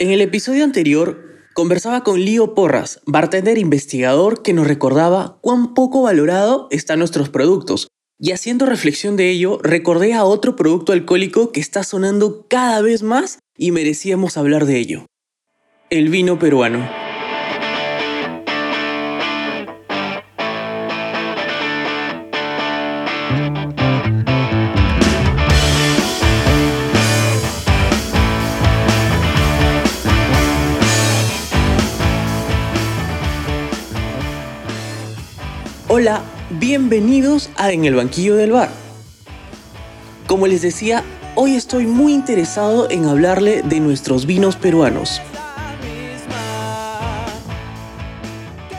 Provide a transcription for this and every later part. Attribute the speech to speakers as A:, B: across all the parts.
A: En el episodio anterior conversaba con Lío Porras, bartender investigador que nos recordaba cuán poco valorado están nuestros productos. Y haciendo reflexión de ello, recordé a otro producto alcohólico que está sonando cada vez más y merecíamos hablar de ello. El vino peruano. Hola, bienvenidos a En el banquillo del bar. Como les decía, hoy estoy muy interesado en hablarle de nuestros vinos peruanos.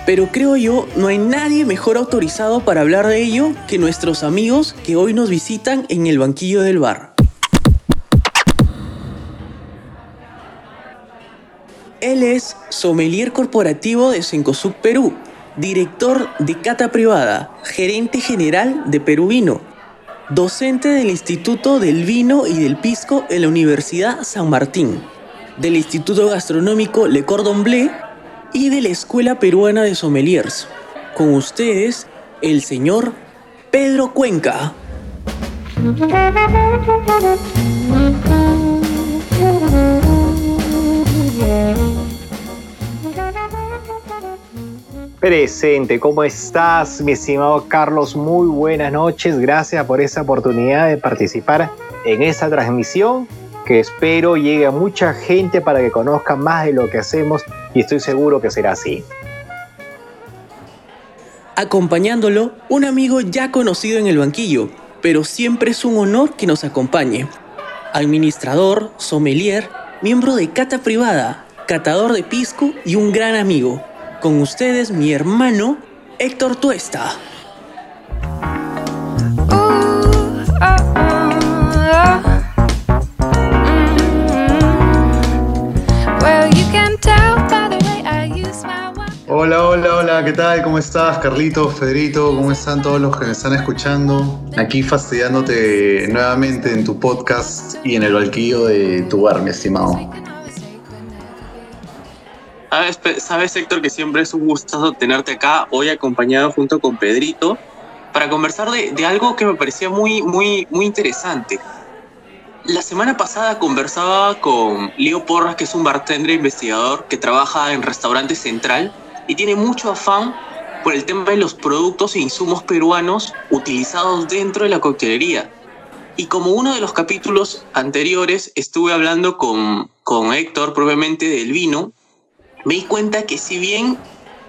A: Pero creo yo, no hay nadie mejor autorizado para hablar de ello que nuestros amigos que hoy nos visitan en el banquillo del bar. Él es sommelier corporativo de Sencosuc Perú, director de Cata Privada, gerente general de Perú Vino, docente del Instituto del Vino y del Pisco en la Universidad San Martín, del Instituto Gastronómico Le Cordon Bleu y de la Escuela Peruana de Sommeliers. Con ustedes, el señor Pedro Cuenca.
B: Presente, ¿cómo estás, mi estimado Carlos? Muy buenas noches, gracias por esa oportunidad de participar en esta transmisión que espero llegue a mucha gente para que conozca más de lo que hacemos y estoy seguro que será así.
A: Acompañándolo, un amigo ya conocido en el banquillo, pero siempre es un honor que nos acompañe. Administrador, sommelier, miembro de Cata Privada, catador de pisco y un gran amigo. Con ustedes mi hermano Héctor Tuesta.
C: Hola, hola, hola, ¿qué tal? ¿Cómo estás, Carlitos, Federico? ¿Cómo están todos los que me están escuchando? Aquí fastidiándote nuevamente en tu podcast y en el balquillo de tu bar, mi estimado.
A: Sabes, Héctor, que siempre es un gusto tenerte acá, hoy acompañado junto con Pedrito, para conversar de, algo que me parecía muy, muy, muy interesante. La semana pasada conversaba con Leo Porras, que es un bartender investigador que trabaja en Restaurante Central y tiene mucho afán por el tema de los productos e insumos peruanos utilizados dentro de la coctelería. Y como uno de los capítulos anteriores estuve hablando con, con Héctor propiamente del vino, me di cuenta que si bien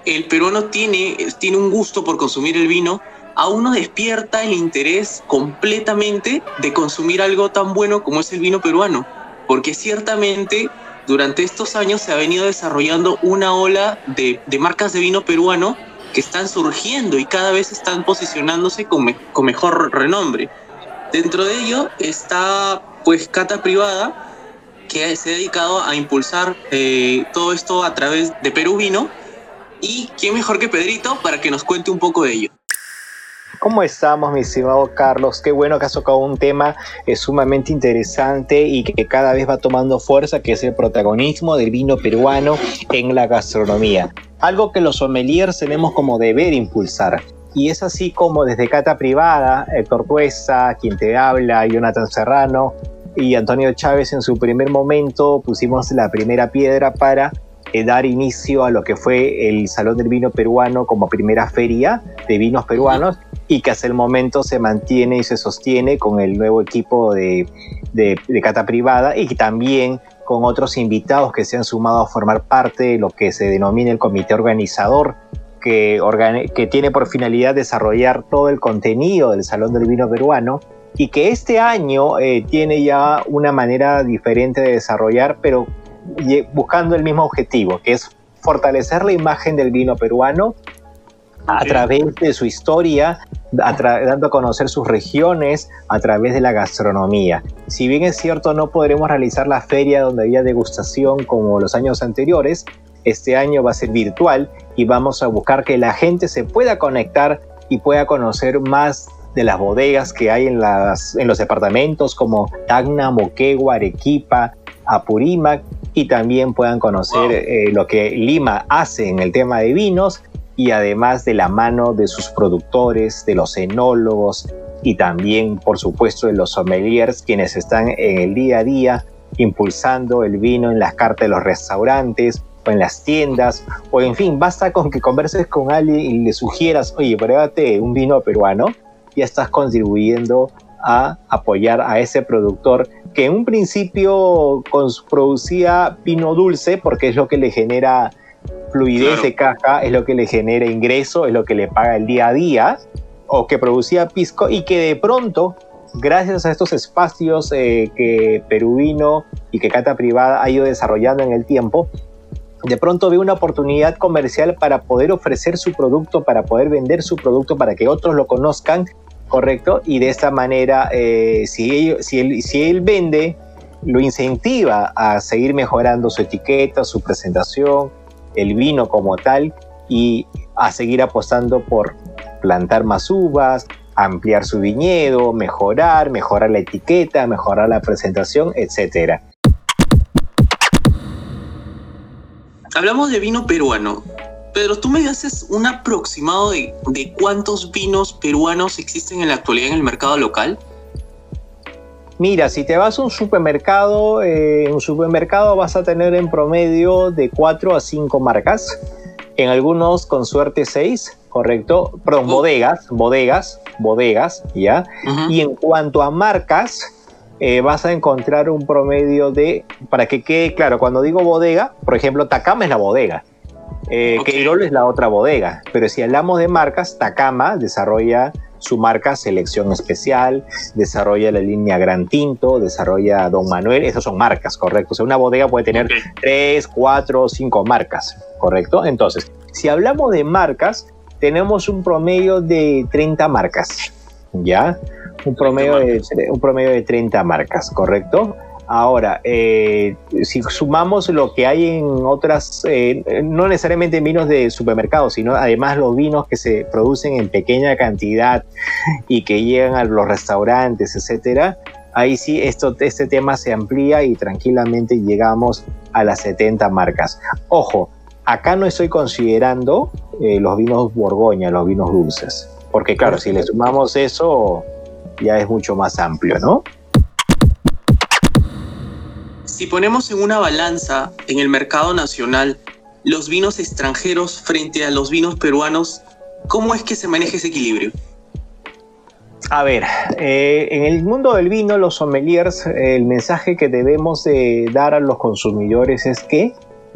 A: el peruano tiene, tiene un gusto por consumir el vino, aún no despierta el interés completamente de consumir algo tan bueno como es el vino peruano, porque ciertamente durante estos años se ha venido desarrollando una ola de, marcas de vino peruano que están surgiendo y cada vez están posicionándose con, con mejor renombre. Dentro de ello está pues Cata Privada, que se ha dedicado a impulsar eh, todo esto a través de Perú Vino. Y quién mejor que Pedrito para que nos cuente un poco de ello.
B: ¿Cómo estamos, mi estimado Carlos? Qué bueno que has tocado un tema eh, sumamente interesante y que cada vez va tomando fuerza, que es el protagonismo del vino peruano en la gastronomía. Algo que los sommeliers tenemos como deber impulsar. Y es así como desde Cata Privada, Héctor Cuesta, quien te habla, Jonathan Serrano, y Antonio Chávez en su primer momento pusimos la primera piedra para eh, dar inicio a lo que fue el Salón del Vino Peruano como primera feria de vinos peruanos y que hasta el momento se mantiene y se sostiene con el nuevo equipo de, de, cata privada y también con otros invitados que se han sumado a formar parte de lo que se denomina el comité organizador que, que tiene por finalidad desarrollar todo el contenido del Salón del Vino Peruano y que este año eh, tiene ya una manera diferente de desarrollar, pero buscando el mismo objetivo, que es fortalecer la imagen del vino peruano a través de su historia, dando a conocer sus regiones a través de la gastronomía. Si bien es cierto, no podremos realizar la feria donde había degustación como los años anteriores, este año va a ser virtual y vamos a buscar que la gente se pueda conectar y pueda conocer más de las bodegas que hay en, las, en los departamentos como Tacna, Moquegua, Arequipa, Apurímac y también puedan conocer eh, lo que Lima hace en el tema de vinos y además de la mano de sus productores, de los enólogos y también, por supuesto, de los sommeliers, quienes están en el día a día impulsando el vino en las cartas de los restaurantes o en las tiendas, o en fin, basta con que converses con alguien y le sugieras, oye, pruébate un vino peruano, ya estás contribuyendo a apoyar a ese productor que en un principio producía vino dulce porque es lo que le genera fluidez de caja, es lo que le genera ingreso, es lo que le paga el día a día, o que producía pisco y que de pronto, gracias a estos espacios eh, que Peruvino y que Cata Privada ha ido desarrollando en el tiempo, de pronto ve una oportunidad comercial para poder ofrecer su producto, para poder vender su producto, para que otros lo conozcan, ¿correcto? Y de esta manera, eh, si, si, él, si él vende, lo incentiva a seguir mejorando su etiqueta, su presentación, el vino como tal y a seguir apostando por plantar más uvas, ampliar su viñedo, mejorar, mejorar la etiqueta, mejorar la presentación, etc.
A: Hablamos de vino peruano. Pedro, ¿tú me haces un aproximado de, de cuántos vinos peruanos existen en la actualidad en el mercado local?
B: Mira, si te vas a un supermercado, eh, en un supermercado vas a tener en promedio de 4 a 5 marcas, en algunos con suerte 6, correcto, perdón, oh. bodegas, bodegas, bodegas, ¿ya? Y en cuanto a marcas, eh, vas a encontrar un promedio de, para que quede claro, cuando digo bodega, por ejemplo, Takama es la bodega, eh, es la otra bodega, pero si hablamos de marcas, Takama desarrolla su marca Selección Especial, desarrolla la línea Gran Tinto, desarrolla Don Manuel, esas son marcas, ¿correcto? O sea, una bodega puede tener tres, cuatro, cinco marcas, ¿correcto? Entonces, si hablamos de marcas, tenemos un promedio de 30 marcas, ¿ya? Un promedio, de, un promedio de 30 marcas, ¿correcto? Ahora, eh, si sumamos lo que hay en otras, eh, no necesariamente en vinos de supermercados, sino además los vinos que se producen en pequeña cantidad y que llegan a los restaurantes, etcétera, ahí sí esto, este tema se amplía y tranquilamente llegamos a las 70 marcas. Ojo, acá no estoy considerando eh, los vinos Borgoña, los vinos dulces, porque claro, si le sumamos eso, ya es mucho más amplio, ¿no?
A: Si ponemos en una balanza en el mercado nacional los vinos extranjeros frente a los vinos peruanos, ¿cómo es que se maneja ese equilibrio?
B: A ver, eh, en el mundo del vino, los sommeliers, el mensaje que debemos de dar a los consumidores es que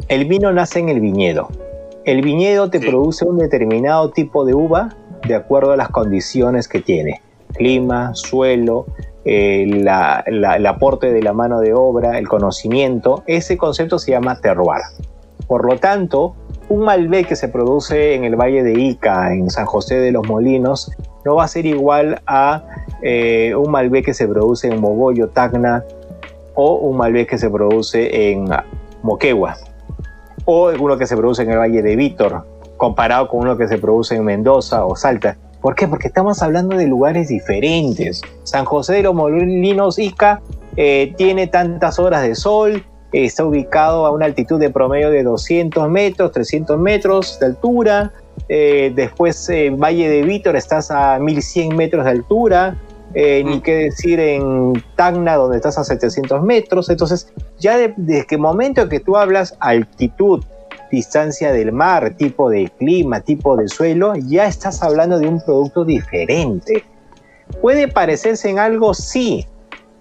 B: el vino nace en el viñedo. El viñedo te produce un determinado tipo de uva de acuerdo a las condiciones que tiene. Clima, suelo, eh, el aporte de la mano de obra, el conocimiento, ese concepto se llama terroir. Por lo tanto, un Malbec que se produce en el Valle de Ica, en San José de los Molinos, no va a ser igual a eh, un Malbec que se produce en Mogollo, Tacna, o un Malbec que se produce en Moquegua, o uno que se produce en el Valle de Vítor, comparado con uno que se produce en Mendoza o Salta. ¿Por qué? Porque estamos hablando de lugares diferentes. San José de los Molinos, Ica, eh, tiene tantas horas de sol, está ubicado a una altitud de promedio de 200 metros, 300 metros de altura. Eh, después en Valle de Vítor estás a 1100 metros de altura. Eh, ni qué decir en Tacna, donde estás a 700 metros. Entonces, ya desde el momento que tú hablas altitud, distancia del mar, tipo de clima, tipo de suelo, ya estás hablando de un producto diferente. Puede parecerse en algo, sí,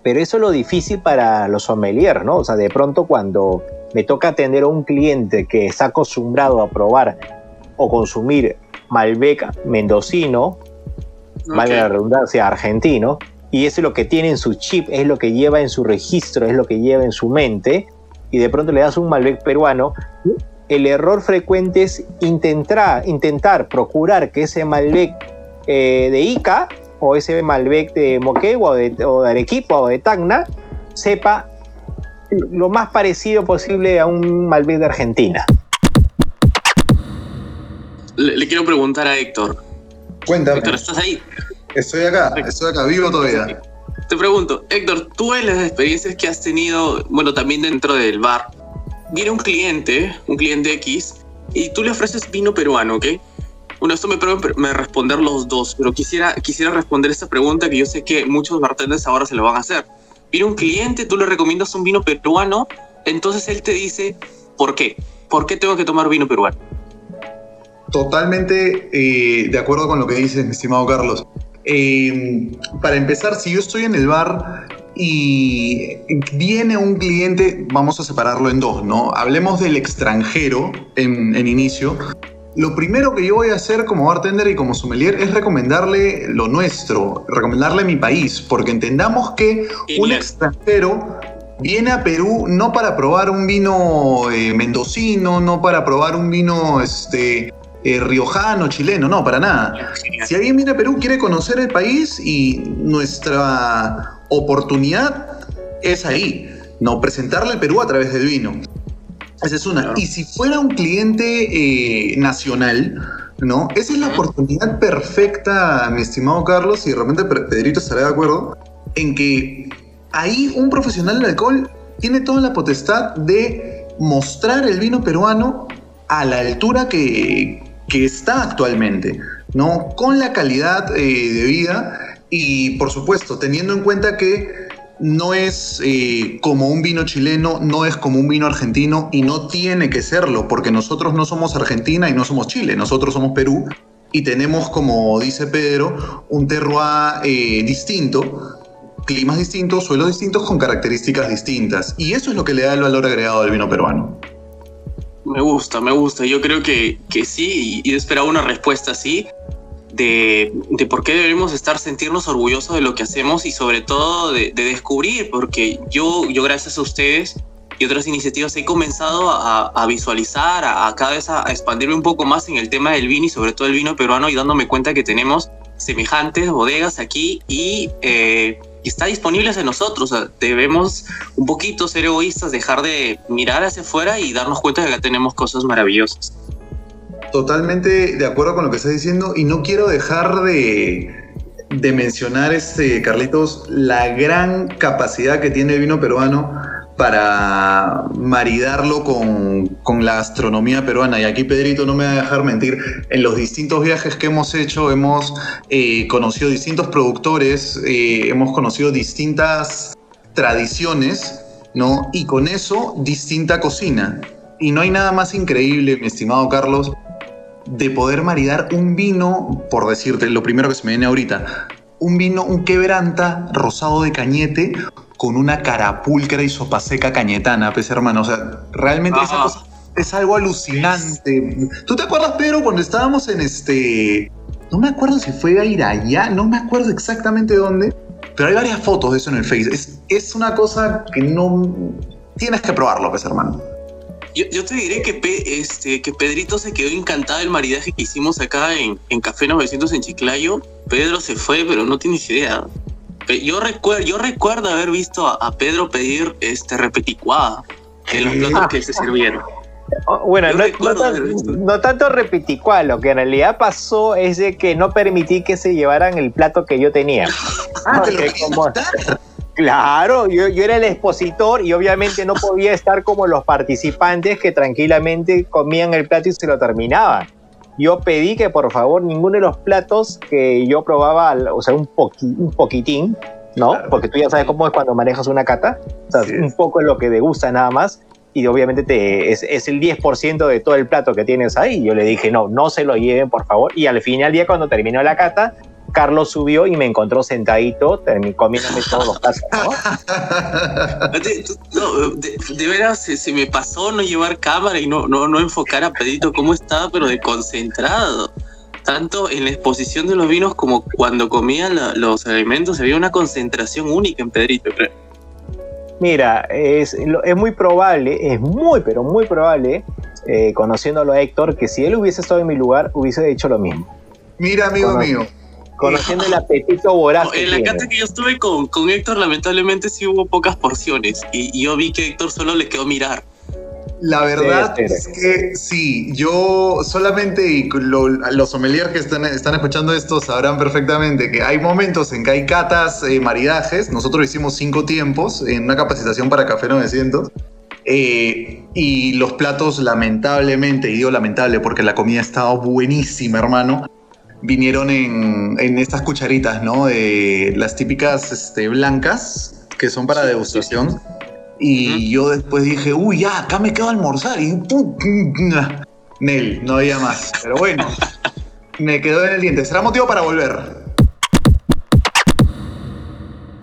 B: pero eso es lo difícil para los sommeliers, ¿no? O sea, de pronto cuando me toca atender a un cliente que está acostumbrado a probar o consumir Malbec mendocino, vale la redundancia, argentino, y eso es lo que tiene en su chip, es lo que lleva en su registro, es lo que lleva en su mente, y de pronto le das un Malbec peruano, el error frecuente es intentar, intentar procurar que ese Malbec eh, de Ica o ese Malbec de Moquegua o de, Arequipa o de Tacna sepa lo más parecido posible a un Malbec de Argentina.
A: Le, quiero preguntar a Héctor.
C: Cuéntame.
A: Héctor, ¿estás ahí?
C: Estoy acá, estoy acá, vivo todavía.
A: Te pregunto, Héctor, tú en las experiencias que has tenido, bueno, también dentro del bar, viene un cliente, un cliente X, y tú le ofreces vino peruano, ¿ok? Bueno, esto me me responder los dos, pero quisiera, quisiera responder esta pregunta que yo sé que muchos bartenders ahora se lo van a hacer. Viene un cliente, tú le recomiendas un vino peruano, entonces él te dice, ¿por qué? ¿Por qué tengo que tomar vino peruano?
C: Totalmente eh, de acuerdo con lo que dices, mi estimado Carlos. Eh, para empezar, si yo estoy en el bar y viene un cliente, vamos a separarlo en dos, ¿no? Hablemos del extranjero en, en, inicio. Lo primero que yo voy a hacer como bartender y como sommelier es recomendarle lo nuestro, recomendarle mi país, porque entendamos que un extranjero viene a Perú no para probar un vino eh, mendocino, no para probar un vino este, eh, riojano, chileno, no, para nada. Si alguien viene a Perú, quiere conocer el país y nuestra oportunidad es ahí, ¿no? Presentarle el Perú a través del vino. Esa es una. Y si fuera un cliente eh, nacional, ¿no? Esa es la oportunidad perfecta, mi estimado Carlos, y de repente Pedrito estará de acuerdo, en que ahí un profesional del alcohol tiene toda la potestad de mostrar el vino peruano a la altura que, está actualmente, ¿no? Con la calidad eh, de vida y, por supuesto, teniendo en cuenta que no es eh, como un vino chileno, no es como un vino argentino y no tiene que serlo, porque nosotros no somos Argentina y no somos Chile, nosotros somos Perú y tenemos, como dice Pedro, un terroir eh, distinto climas distintos, suelos distintos con características distintas. Y eso es lo que le da el valor agregado del vino peruano.
A: Me gusta, me gusta. Yo creo que, que sí, y esperaba una respuesta así, de, por qué debemos estar sentirnos orgullosos de lo que hacemos y sobre todo de, descubrir, porque yo, yo gracias a ustedes y otras iniciativas he comenzado a, visualizar, a, cada vez a, expandirme un poco más en el tema del vino y sobre todo el vino peruano y dándome cuenta que tenemos semejantes bodegas aquí y... Eh, está disponible hacia nosotros. debemos un poquito ser egoístas, dejar de mirar hacia afuera y darnos cuenta de que tenemos cosas maravillosas.
C: Totalmente de acuerdo con lo que estás diciendo y no quiero dejar de, mencionar, este, Carlitos, la gran capacidad que tiene el vino peruano para maridarlo con, la astronomía peruana. Y aquí Pedrito no me va a dejar mentir, en los distintos viajes que hemos hecho hemos eh, conocido distintos productores, eh, hemos conocido distintas tradiciones, ¿no? Y con eso distinta cocina. Y no hay nada más increíble, mi estimado Carlos, de poder maridar un vino, por decirte lo primero que se me viene ahorita, un vino, un quebranta rosado de cañete con una carapulcra y sopa seca cañetana, pues hermano. O sea, realmente esa cosa es algo alucinante. ¿Tú te acuerdas, Pedro, cuando estábamos en este. No me acuerdo si fue a ir allá, no me acuerdo exactamente dónde, pero hay varias fotos de eso en el Face. Es, es una cosa que no. Tienes que probarlo, pues hermano.
A: Yo, te diré que, este, que Pedrito se quedó encantado del maridaje que hicimos acá en, en Café 900 en Chiclayo. Pedro se fue, pero no tienes idea. Yo recuerdo, yo recuerdo haber visto a, Pedro pedir este repeticuada en los platos que se sirvieron.
B: Oh, bueno, no, tanto repeticuá, lo que en realidad pasó es de que no permití que se llevaran el plato que yo tenía. Ah, claro, yo, yo, era el expositor y obviamente no podía estar como los participantes que tranquilamente comían el plato y se lo terminaban yo pedí que por favor ninguno de los platos que yo probaba, o sea, un, un poquitín, ¿no? Porque tú ya sabes cómo es cuando manejas una cata, o sea, un poco es lo que gusta nada más, y obviamente te, es, es el 10% de todo el plato que tienes ahí. Yo le dije, no, no se lo lleven, por favor. Y al final día, cuando terminó la cata, Carlos subió y me encontró sentadito comiéndome todos los casos.
A: ¿no? de, veras se, me pasó no llevar cámara y no, no, no enfocar a Pedrito cómo estaba, pero de concentrado. Tanto en la exposición de los vinos como cuando comía los alimentos, había una concentración única en Pedrito.
B: Mira, es, es muy probable, es muy, pero muy probable, eh, conociéndolo a Héctor, que si él hubiese estado en mi lugar, hubiese hecho lo mismo.
C: Mira, amigo mío,
B: conociendo el apetito voraz.
A: en la cata que yo estuve con, con, Héctor, lamentablemente sí hubo pocas porciones y, yo vi que Héctor solo le quedó mirar.
C: La verdad es que sí, yo solamente, y los sommeliers que están, están, escuchando esto sabrán perfectamente que hay momentos en que hay catas, eh, maridajes, nosotros hicimos cinco tiempos en una capacitación para Café 900, Eh, y los platos, lamentablemente, y digo lamentable porque la comida estaba buenísima, hermano, vinieron en, en estas cucharitas, ¿no? De las típicas este, blancas, que son para degustación. Y yo después dije, uy, ya, acá me quedo a almorzar. Y pum, Nel, no había más. Pero bueno, me quedó en el diente. Será motivo para volver.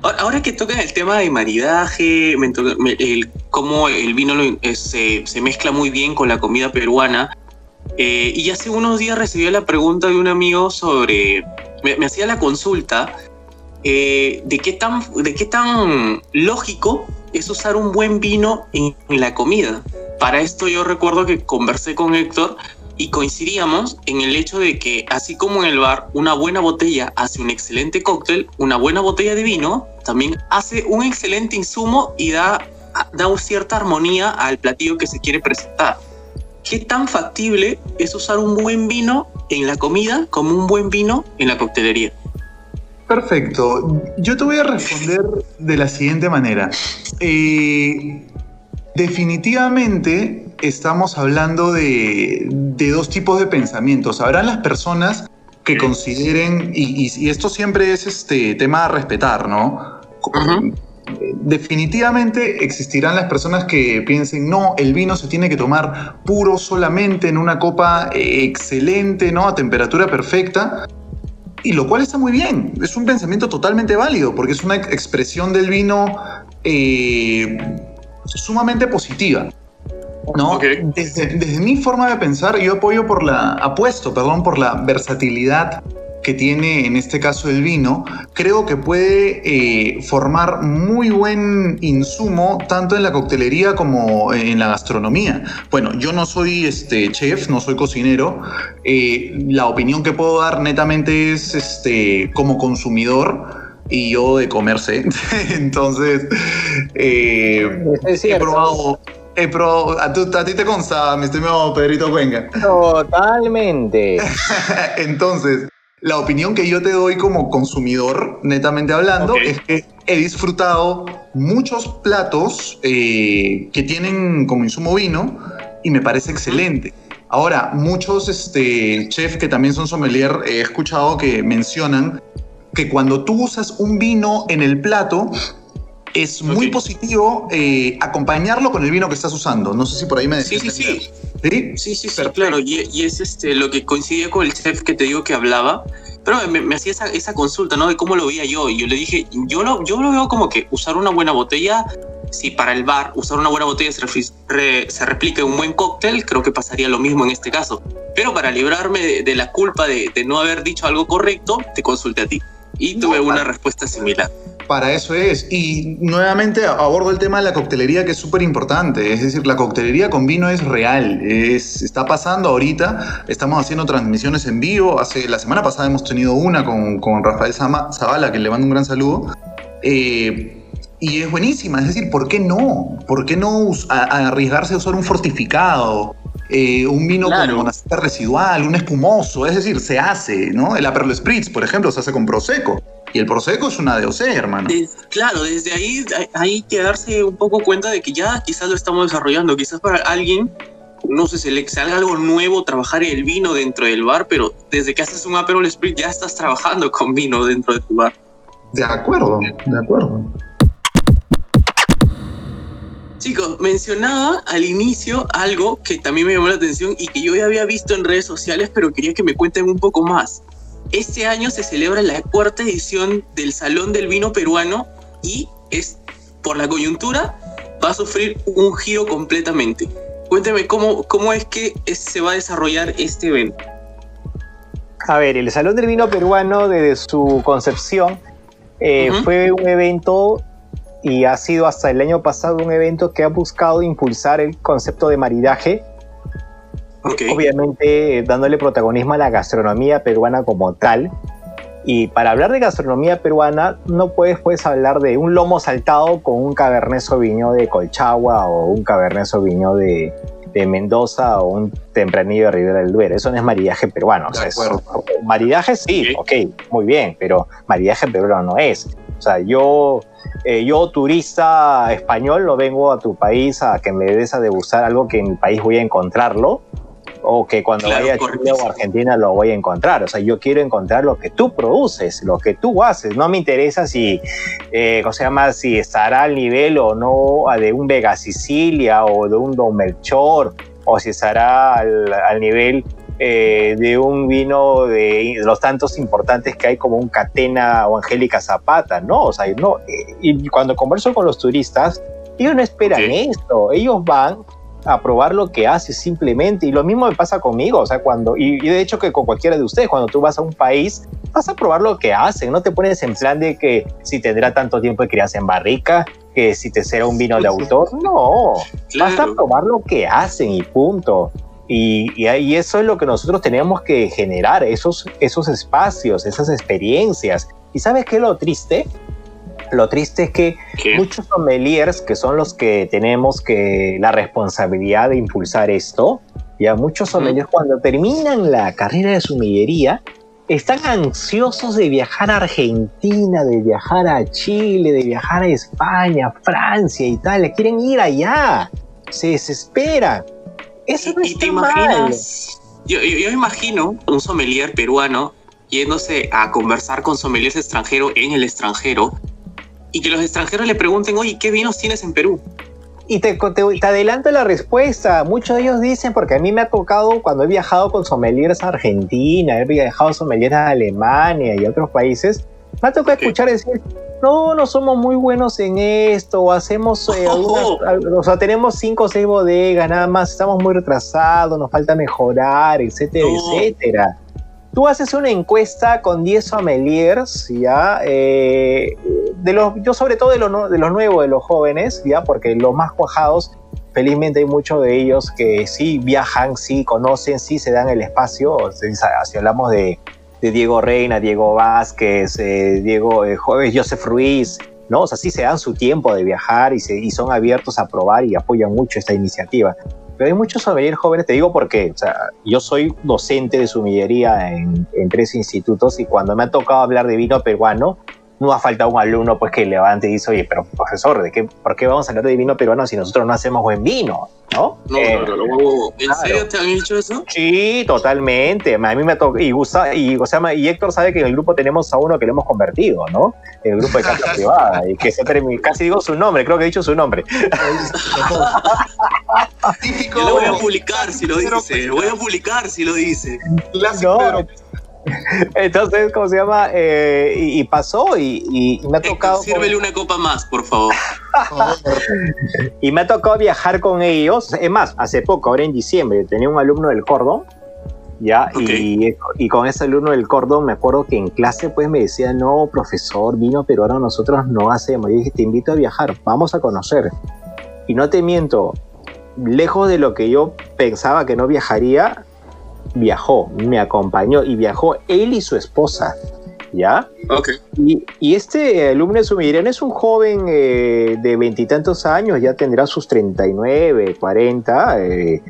A: Ahora que toca el tema de maridaje, el, cómo el vino se, mezcla muy bien con la comida peruana, eh, y hace unos días recibí la pregunta de un amigo sobre, me, hacía la consulta eh, de, qué tan, de qué tan lógico es usar un buen vino en, la comida. Para esto yo recuerdo que conversé con Héctor y coincidíamos en el hecho de que así como en el bar una buena botella hace un excelente cóctel, una buena botella de vino también hace un excelente insumo y da, da cierta armonía al platillo que se quiere presentar. ¿Qué tan factible es usar un buen vino en la comida como un buen vino en la coctelería?
C: Perfecto. Yo te voy a responder de la siguiente manera. Eh, definitivamente estamos hablando de, dos tipos de pensamientos. Habrán las personas que consideren, y, esto siempre es este tema a respetar, ¿no? Definitivamente existirán las personas que piensen, no, el vino se tiene que tomar puro solamente en una copa eh, excelente, ¿no? A temperatura perfecta. Y lo cual está muy bien, es un pensamiento totalmente válido, porque es una expresión del vino eh, sumamente positiva. ¿no? Desde, mi forma de pensar, yo apoyo por la, apuesto, perdón, por la versatilidad que tiene en este caso el vino, creo que puede eh, formar muy buen insumo tanto en la coctelería como en la gastronomía. Bueno, yo no soy este chef, no soy cocinero. Eh, la opinión que puedo dar netamente es este como consumidor y yo de comerse. Entonces, eh, he probado eh, pero a, ti te consta, mi estimado Pedrito Cuenca.
B: Totalmente.
C: Entonces, la opinión que yo te doy como consumidor, netamente hablando, es que he disfrutado muchos platos eh, que tienen como insumo vino y me parece excelente. Ahora, muchos este, chefs que también son sommelier, he escuchado que mencionan que cuando tú usas un vino en el plato, es muy positivo eh, acompañarlo con el vino que estás usando. No sé si por ahí me decís.
A: Sí, sí, sí. ¿Sí? Sí, sí, sí claro. Y, es este, lo que coincidía con el chef que te digo que hablaba. Pero me, hacía esa, esa, consulta, ¿no? De cómo lo veía yo. Y yo le dije, yo lo, yo lo veo como que usar una buena botella, si para el bar usar una buena botella se, se replica un buen cóctel, creo que pasaría lo mismo en este caso. Pero para librarme de, la culpa de, de, no haber dicho algo correcto, te consulté a ti. Y tuve una respuesta similar
C: para eso es. Y nuevamente abordo el tema de la coctelería que es súper importante. Es decir, la coctelería con vino es real. Es, está pasando ahorita. Estamos haciendo transmisiones en vivo. Hace, la semana pasada hemos tenido una con, con Rafael Zavala, que le mando un gran saludo. Eh, y es buenísima. Es decir, ¿por qué no? ¿Por qué no arriesgarse a usar un fortificado? Eh, un vino con con aceite residual, un espumoso, es decir, se hace, ¿no? El Aperol Spritz, por ejemplo, se hace con Prosecco. Y el Prosecco es una DOC, hermano.
A: claro, desde ahí hay que darse un poco cuenta de que ya quizás lo estamos desarrollando. Quizás para alguien, no sé, se le salga algo nuevo trabajar el vino dentro del bar, pero desde que haces un Aperol Spritz ya estás trabajando con vino dentro de tu bar.
C: De acuerdo, de acuerdo.
A: Chicos, mencionaba al inicio algo que también me llamó la atención y que yo ya había visto en redes sociales, pero quería que me cuenten un poco más. Este año se celebra la cuarta edición del Salón del Vino Peruano y es por la coyuntura va a sufrir un giro completamente. Cuénteme cómo, cómo es que se va a desarrollar este evento.
B: A ver, el Salón del Vino Peruano desde su concepción eh, fue un evento y ha sido hasta el año pasado un evento que ha buscado impulsar el concepto de maridaje Obviamente eh, dándole protagonismo a la gastronomía peruana como tal. Y para hablar de gastronomía peruana, no puedes, puedes hablar de un lomo saltado con un cabernet sauvignon de Colchagua o un cabernet sauvignon de, de Mendoza o un tempranillo de Ribera del Duero. Eso no es maridaje peruano. maridaje sí, ok, muy bien, pero maridaje peruano no es. O sea, yo, eh, yo turista español no vengo a tu país a que me des a degustar algo que en mi país voy a encontrarlo o que cuando vaya a Chile o Argentina lo voy a encontrar. O sea, yo quiero encontrar lo que tú produces, lo que tú haces. No me interesa si, eh, ¿cómo se llama? Si estará al nivel o no de un Vega Sicilia o de un Don Melchor o si estará al, al nivel eh, de un vino de los tantos importantes que hay como un Catena o Angélica Zapata, ¿no? O sea, no, eh, y cuando converso con los turistas, ellos no esperan esto, ellos van a probar lo que hace simplemente, y lo mismo me pasa conmigo, o sea, cuando, y, de hecho que con cualquiera de ustedes, cuando tú vas a un país, vas a probar lo que hacen, no te pones en plan de que si tendrá tanto tiempo de crianza en barrica, que si te será un vino de autor, no, vas a probar lo que hacen y punto. Y, y, eso es lo que nosotros tenemos que generar, esos, esos espacios, esas experiencias. ¿Y sabes qué es lo triste? Lo triste es que muchos sommeliers, que son los que tenemos que la responsabilidad de impulsar esto, ya muchos sommeliers cuando terminan la carrera de sumillería, están ansiosos de viajar a Argentina, de viajar a Chile, de viajar a España, Francia, Italia, quieren ir allá, se desesperan
A: y, te imaginas, yo, yo, imagino un sommelier peruano yéndose a conversar con sommeliers extranjeros en el extranjero y que los extranjeros le pregunten, oye, ¿qué vinos tienes en Perú?
B: Y te, te, adelanto la respuesta. Muchos de ellos dicen, porque a mí me ha tocado cuando he viajado con sommeliers a Argentina, he viajado sommeliers a Alemania y otros países, me ha tocado escuchar decir, no, no somos muy buenos en esto, hacemos, eh, o sea, tenemos cinco o seis bodegas, nada más, estamos muy retrasados, nos falta mejorar, etcétera, etcétera. Tú haces una encuesta con 10 sommeliers, ¿ya? Eh, de los, yo sobre todo de, de los nuevos, de los jóvenes, ¿ya? Porque los más cuajados, felizmente hay muchos de ellos que sí viajan, sí conocen, sí se dan el espacio, si hablamos de de Diego Reina, Diego Vázquez, eh, Diego eh, Joseph Ruiz, ¿no? O sea, sí se dan su tiempo de viajar y son abiertos a probar y apoyan mucho esta iniciativa. Pero hay muchos sommeliers jóvenes, te digo porque, o sea, yo soy docente de sumillería en, en tres institutos y cuando me ha tocado hablar de vino peruano, no ha faltado un alumno pues que levante y dice, oye, pero profesor, ¿de qué, ¿por qué vamos a hablar de vino peruano si nosotros no hacemos buen vino? ¿No?
A: No, eh, no, no, ¿En serio te han dicho eso?
B: Sí, totalmente. A mí me toca, y, gusta, y, o sea, y Héctor sabe que en el grupo tenemos a uno que le hemos convertido, ¿no? En el grupo de casa privada, y que se casi digo su nombre, creo que he dicho su nombre.
A: Típico. Yo lo voy a publicar si lo dice, lo voy a publicar si lo dice. Clásico
B: no, entonces, ¿cómo se llama? Eh, y, pasó y, me ha tocado...
A: Sírvele una copa más, por favor.
B: y me ha tocado viajar con ellos. Es más, hace poco, ahora en diciembre, tenía un alumno del Cordón, ¿ya? Y, y, con ese alumno del Cordón me acuerdo que en clase pues me decía, no, profesor, vino pero ahora nosotros no hacemos. Y dije, te invito a viajar, vamos a conocer. Y no te miento, lejos de lo que yo pensaba que no viajaría, viajó, me acompañó y viajó él y su esposa. ¿Ya?
A: Ok.
B: Y, y este alumno de Sumidirian es un joven eh, de veintitantos años, ya tendrá sus 39, 40, eh,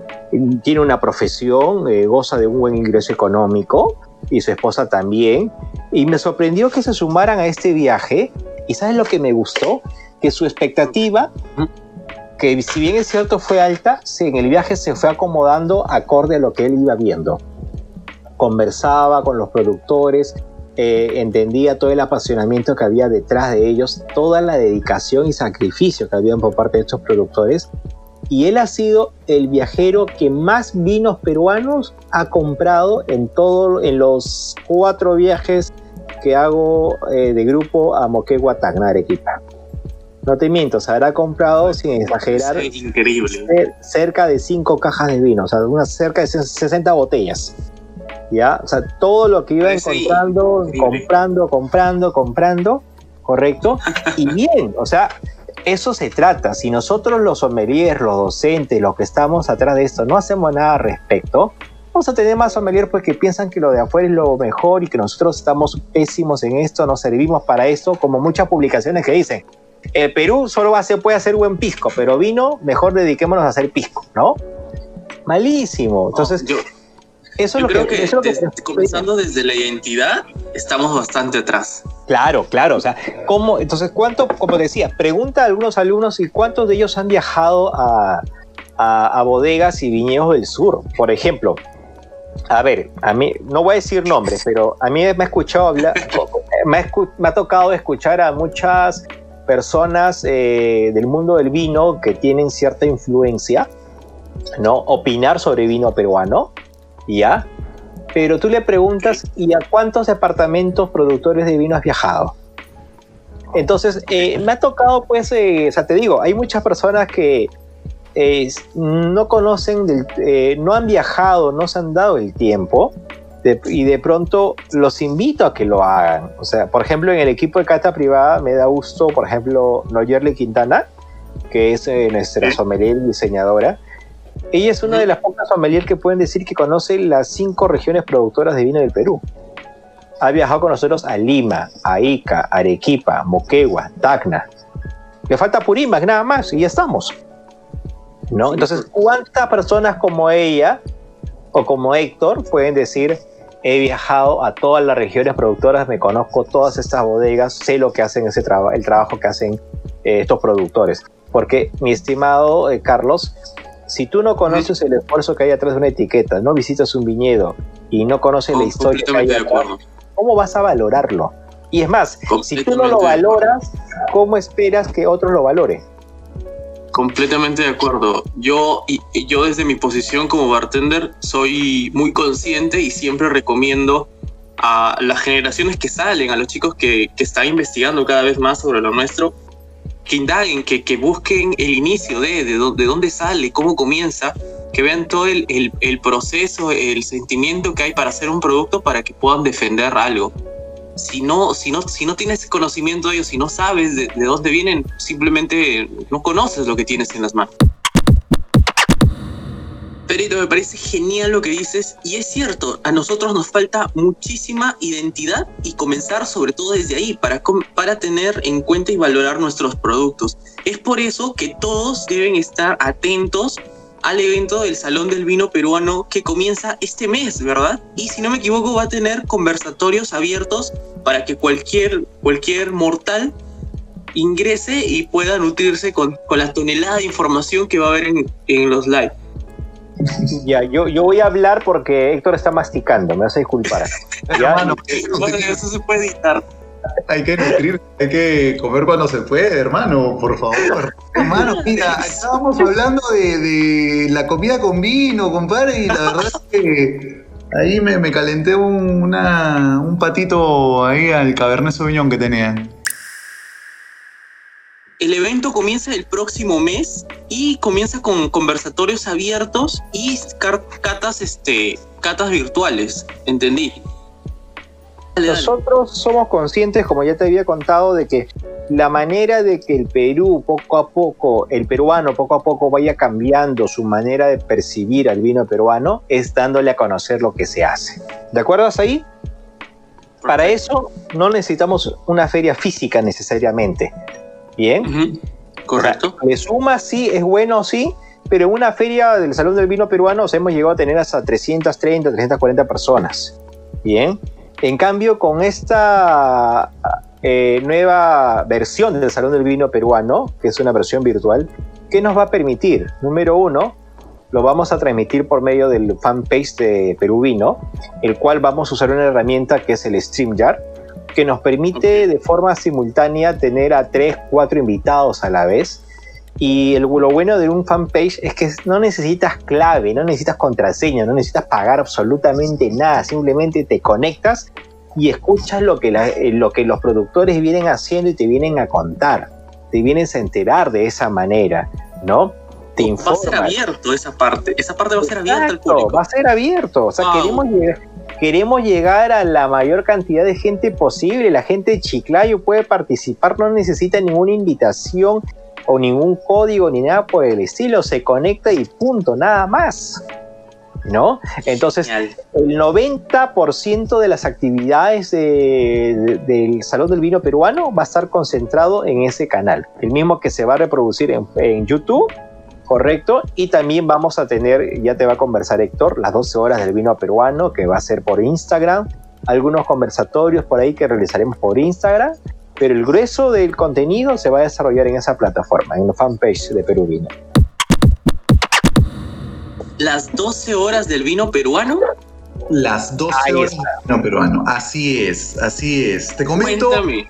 B: tiene una profesión, eh, goza de un buen ingreso económico y su esposa también. Y me sorprendió que se sumaran a este viaje. ¿Y sabes lo que me gustó? Que su expectativa que si bien es cierto fue alta, sí, en el viaje se fue acomodando acorde a lo que él iba viendo. Conversaba con los productores, eh, entendía todo el apasionamiento que había detrás de ellos, toda la dedicación y sacrificio que habían por parte de estos productores. Y él ha sido el viajero que más vinos peruanos ha comprado en, todo, en los cuatro viajes que hago eh, de grupo a Moquegua, Tacna, Arequipa. No te miento, se habrá comprado, sin exagerar,
A: increíble.
B: cerca de 5 cajas de vino, o sea, unas cerca de 60 botellas. ¿Ya? O sea, todo lo que iba encontrando, comprando, comprando, comprando, ¿correcto? Y bien, o sea, eso se trata. Si nosotros los sommeliers, los docentes, los que estamos atrás de esto, no hacemos nada al respecto, vamos a tener más sommeliers pues que piensan que lo de afuera es lo mejor y que nosotros estamos pésimos en esto, no servimos para esto, como muchas publicaciones que dicen, el Perú solo va puede hacer buen pisco, pero vino, mejor dediquémonos a hacer pisco, ¿no? Malísimo. Entonces,
A: Eso es lo creo que, que, comenzando desde la identidad, estamos bastante atrás.
B: Claro, claro. O sea, ¿cómo, entonces, ¿cuánto, como decía, pregunta a algunos alumnos y cuántos de ellos han viajado a, a, bodegas y viñedos del sur? Por ejemplo, a ver, a mí, no voy a decir nombres, pero a mí me ha escuchado hablar, me ha, me ha tocado escuchar a muchas personas eh, del mundo del vino que tienen cierta influencia, ¿no? Opinar sobre vino peruano, ¿ya? Pero tú le preguntas, ¿y a cuántos departamentos productores de vino has viajado? Entonces, eh, me ha tocado, pues, eh, o sea, te digo, hay muchas personas que no conocen, no han viajado, no se han dado el tiempo y de pronto los invito a que lo hagan. O sea, por ejemplo, en el equipo de cata privada me da gusto, por ejemplo, Noyerle Quintana, que es eh, nuestra sommelier y diseñadora. Ella es una de las pocas sommelier que pueden decir que conoce las cinco regiones productoras de vino del Perú. Ha viajado con nosotros a Lima, a Ica, Arequipa, Moquegua, Tacna. Le falta Purímac nada más y ya estamos. ¿No? Entonces, ¿cuántas personas como ella o como Héctor pueden decir, he viajado a todas las regiones productoras, me conozco todas estas bodegas, sé lo que hacen ese trabajo, el trabajo que hacen eh, estos productores. Porque, mi estimado eh, Carlos, si tú no conoces el esfuerzo que hay atrás de una etiqueta, no visitas un viñedo y no conoces la historia que hay atrás, ¿cómo vas a valorarlo? Y es más, si tú no lo valoras, ¿cómo esperas que otros lo valoren?
A: Completamente de acuerdo. Yo, y, yo desde mi posición como bartender soy muy consciente y siempre recomiendo a las generaciones que salen, a los chicos que, que están investigando cada vez más sobre lo nuestro, que indaguen, que, que busquen el inicio de, de, de, dónde sale, cómo comienza, que vean todo el, el proceso, el sentimiento que hay para hacer un producto para que puedan defender algo si no, si no, si no tienes conocimiento de ellos, si no sabes de, dónde vienen, simplemente no conoces lo que tienes en las manos. Perito, me parece genial lo que dices y es cierto, a nosotros nos falta muchísima identidad y comenzar sobre todo desde ahí para, para tener en cuenta y valorar nuestros productos. Es por eso que todos deben estar atentos al evento del Salón del Vino Peruano que comienza este mes, ¿verdad? Y si no me equivoco va a tener conversatorios abiertos para que cualquier, cualquier mortal ingrese y pueda nutrirse con, con la tonelada de información que va a haber en, en los live.
B: Ya, yo, yo voy a hablar porque Héctor está masticando, me vas a disculpar.
A: ¿Ya? bueno, eso se puede editar.
C: Hay que nutrir, hay que comer cuando se puede, hermano, por favor. hermano, mira, estábamos hablando de, la comida con vino, compadre, y la verdad es que ahí me, calenté un, un patito ahí al Cabernet Sauvignon que tenían.
A: El evento comienza el próximo mes y comienza con conversatorios abiertos y catas, este, catas virtuales, entendí.
B: Nosotros somos conscientes, como ya te había contado, de que la manera de que el Perú poco a poco, el peruano poco a poco vaya cambiando su manera de percibir al vino peruano es dándole a conocer lo que se hace. ¿De acuerdo hasta ahí? Para eso no necesitamos una feria física necesariamente. ¿Bien?
A: Correcto.
B: Le suma, sí, es bueno, sí, pero en una feria del Salón del Vino Peruano hemos llegado a tener hasta 330, 340 personas. Bien. En cambio, con esta eh, nueva versión del Salón del Vino peruano, que es una versión virtual, ¿qué nos va a permitir? Número uno, lo vamos a transmitir por medio del fanpage de Perú Vino, el cual vamos a usar una herramienta que es el StreamYard, que nos permite de forma simultánea tener a tres, cuatro invitados a la vez y el, lo bueno de un fanpage es que no necesitas clave, no necesitas contraseña, no necesitas pagar absolutamente nada, simplemente te conectas y escuchas lo que, eh, lo que los productores vienen haciendo y te vienen a contar, te vienes a enterar de esa manera, ¿no?
A: Te Va a ser abierto esa parte, esa parte va a ser abierta al público.
B: Va a ser abierto, o sea, queremos llegar queremos llegar a la mayor cantidad de gente posible. La gente de Chiclayo puede participar, no necesita ninguna invitación, o ningún código ni nada por el estilo, se conecta y punto, nada más. ¿No? Entonces, el 90% de las actividades del Salón del Vino Peruano va a estar concentrado en ese canal, el mismo que se va a reproducir en, YouTube Correcto, y también vamos a tener, ya te va a conversar Héctor, las 12 horas del vino peruano que va a ser por Instagram, algunos conversatorios por ahí que realizaremos por Instagram, pero el grueso del contenido se va a desarrollar en esa plataforma, en la fanpage de Perú Vino.
A: ¿Las 12 horas del vino peruano?
C: Las 12 horas del vino peruano, así es, así es. Te comento... Cuéntame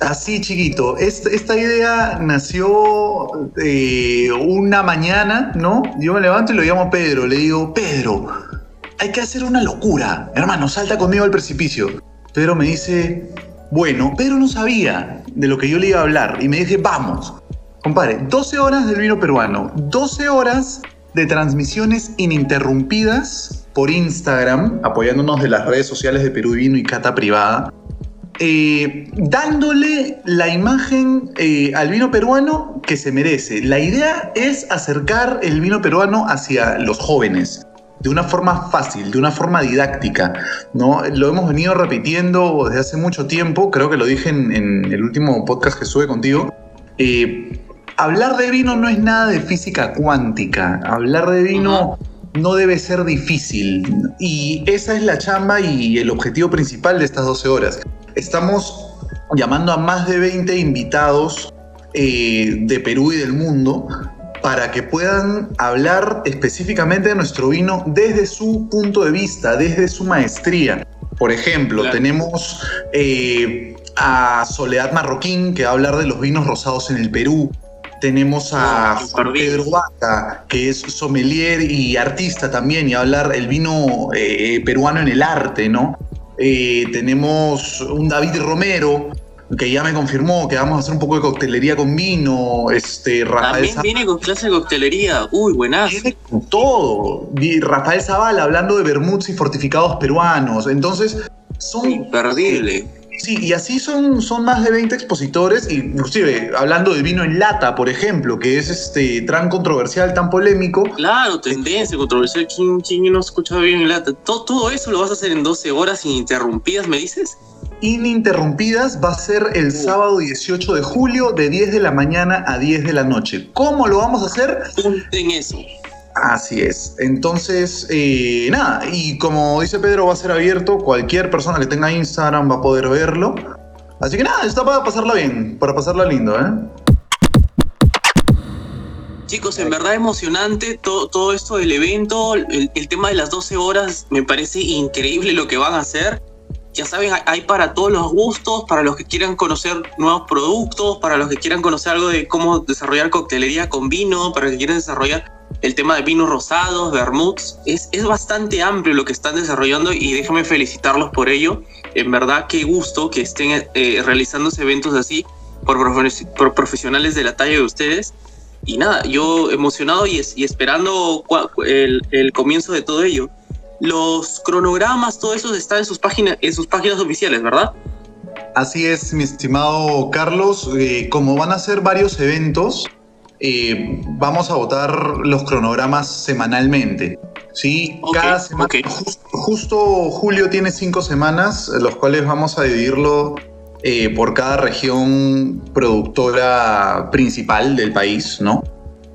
C: Así chiquito, esta, idea nació eh, una mañana, ¿no? Yo me levanto y lo llamo a Pedro, le digo, Pedro, hay que hacer una locura, hermano, salta conmigo al precipicio. Pedro me dice, bueno, Pedro no sabía de lo que yo le iba a hablar y me dije, vamos, compadre, 12 horas del vino peruano, 12 horas de transmisiones ininterrumpidas por Instagram, apoyándonos de las redes sociales de Perú Vino y Cata Privada eh, dándole la imagen eh, al vino peruano que se merece. La idea es acercar el vino peruano hacia los jóvenes de una forma fácil, de una forma didáctica. ¿no? Lo hemos venido repitiendo desde hace mucho tiempo, creo que lo dije en, el último podcast que sube contigo. Eh, hablar de vino no es nada de física cuántica, hablar de vino no debe ser difícil y esa es la chamba y el objetivo principal de estas 12 horas. Estamos llamando a más de 20 invitados eh, de Perú y del mundo para que puedan hablar específicamente de nuestro vino desde su punto de vista, desde su maestría. Por ejemplo, tenemos eh, a Soledad Marroquín, que va a hablar de los vinos rosados en el Perú. Tenemos a Pedro Vaca, que es sommelier y artista también, y va a hablar el vino eh, peruano en el arte, ¿no? Eh, tenemos un David Romero, que ya me confirmó que vamos a hacer un poco de coctelería con vino. Este,
A: Rafael También viene con clase de coctelería. Uy, buenas.
C: Viene con todo. Rafael Zavala hablando de vermuts y fortificados peruanos. Entonces, son.
A: Imperdible.
C: Sí, y así son, son más de 20 expositores, inclusive hablando de vino en lata, por ejemplo, que es este tan controversial, tan polémico.
A: Claro, tendencia, controversial, ¿quién, quién no escuchado vino en lata? ¿Todo, todo eso lo vas a hacer en 12 horas ininterrumpidas, me dices?
C: Ininterrumpidas va a ser el sábado 18 de julio de 10 de la mañana a 10 de la noche. ¿Cómo lo vamos a hacer?
A: En eso.
C: Así es. Entonces, eh, nada, y como dice Pedro, va a ser abierto. Cualquier persona que tenga Instagram va a poder verlo. Así que nada, está para pasarla bien, para pasarla lindo, ¿eh?
A: Chicos, en verdad emocionante todo, todo esto del evento, el, el, tema de las 12 horas, me parece increíble lo que van a hacer. Ya saben, hay para todos los gustos, para los que quieran conocer nuevos productos, para los que quieran conocer algo de cómo desarrollar coctelería con vino, para los que quieran desarrollar el tema de vinos rosados, vermuts, es, es bastante amplio lo que están desarrollando y déjame felicitarlos por ello. En verdad, qué gusto que estén eh, realizándose eventos así por, por, profesionales de la talla de ustedes. Y nada, yo emocionado y, y esperando el, el, comienzo de todo ello. Los cronogramas, todo eso está en sus páginas, en sus páginas oficiales, ¿verdad?
C: Así es, mi estimado Carlos. Eh, como van a ser varios eventos, eh, vamos a votar los cronogramas semanalmente. ¿sí? Cada semana, justo Julio tiene cinco semanas, los cuales vamos a dividirlo eh, por cada región productora principal del país, ¿no?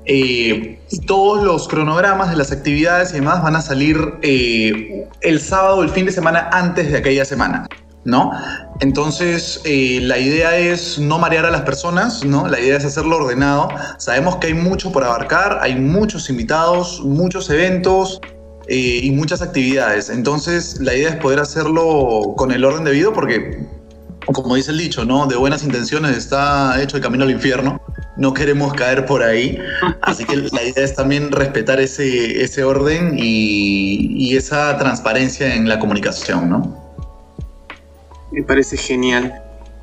C: Eh, y todos los cronogramas de las actividades y demás van a salir el sábado, el fin de semana antes de aquella semana. ¿no? Entonces, eh, la idea es no marear a las personas, ¿no? La idea es hacerlo ordenado. Sabemos que hay mucho por abarcar, hay muchos invitados, muchos eventos eh, y muchas actividades. Entonces, la idea es poder hacerlo con el orden debido porque, como dice el dicho, ¿no? De buenas intenciones está hecho el camino al infierno. No queremos caer por ahí. Así que la idea es también respetar ese, ese orden y, esa transparencia en la comunicación, ¿no?
A: Me parece genial.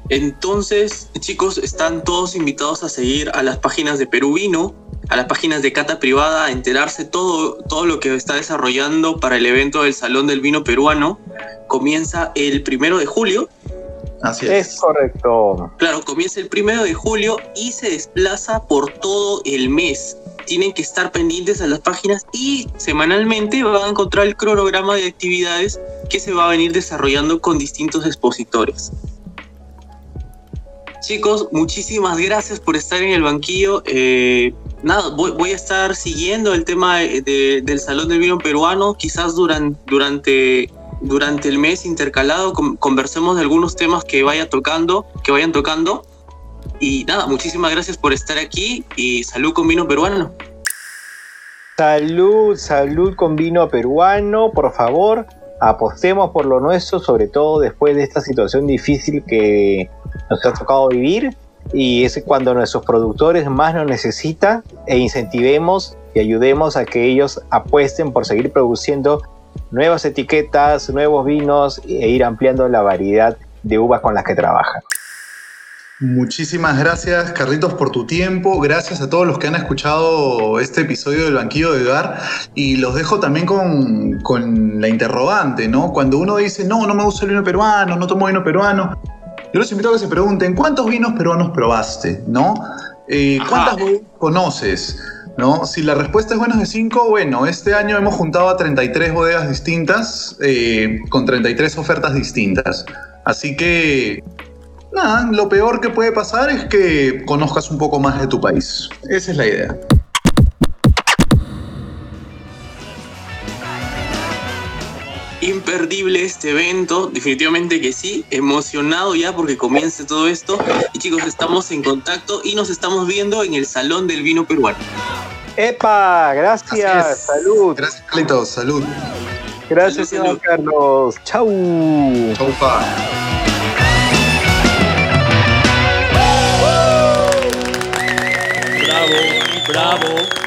A: Entonces, chicos, están todos invitados a seguir a las páginas de Perú Vino, a las páginas de Cata Privada, a enterarse todo, todo lo que está desarrollando para el evento del Salón del Vino Peruano. Comienza el primero de julio.
B: Así es. Es correcto.
A: Claro, comienza el primero de julio y se desplaza por todo el mes. Tienen que estar pendientes a las páginas y semanalmente van a encontrar el cronograma de actividades que se va a venir desarrollando con distintos expositores. Chicos, muchísimas gracias por estar en el banquillo. Eh, nada, voy, a estar siguiendo el tema del Salón del Vino Peruano, quizás durante, durante, durante el mes intercalado conversemos de algunos temas que vaya tocando, que vayan tocando. Y nada, muchísimas gracias por estar aquí y salud con vino peruano.
B: Salud, salud con vino peruano, por favor, apostemos por lo nuestro, sobre todo después de esta situación difícil que nos ha tocado vivir y es cuando nuestros productores más nos necesitan e incentivemos y ayudemos a que ellos apuesten por seguir produciendo nuevas etiquetas, nuevos vinos e ir ampliando la variedad de uvas con las que trabajan.
C: Muchísimas gracias, Carlitos, por tu tiempo. Gracias a todos los que han escuchado este episodio del Banquillo de Edgar. Y los dejo también con, con, la interrogante, ¿no? Cuando uno dice, no, no me gusta el vino peruano, no tomo vino peruano, yo los invito a que se pregunten, ¿cuántos vinos peruanos probaste? ¿No? Eh, ¿Cuántas conoces? ¿No? Si la respuesta es menos de 5, bueno, este año hemos juntado a 33 bodegas distintas eh, con 33 ofertas distintas. Así que Nada, lo peor que puede pasar es que conozcas un poco más de tu país. Esa es la idea.
A: Imperdible este evento, definitivamente que sí, emocionado ya porque comience todo esto. Y chicos, estamos en contacto y nos estamos viendo en el Salón del Vino Peruano.
B: ¡Epa! Gracias, salud.
C: Gracias, Carlitos, salud.
B: Gracias, señor Carlos. Chau.
C: Chau, pa.
D: bravo.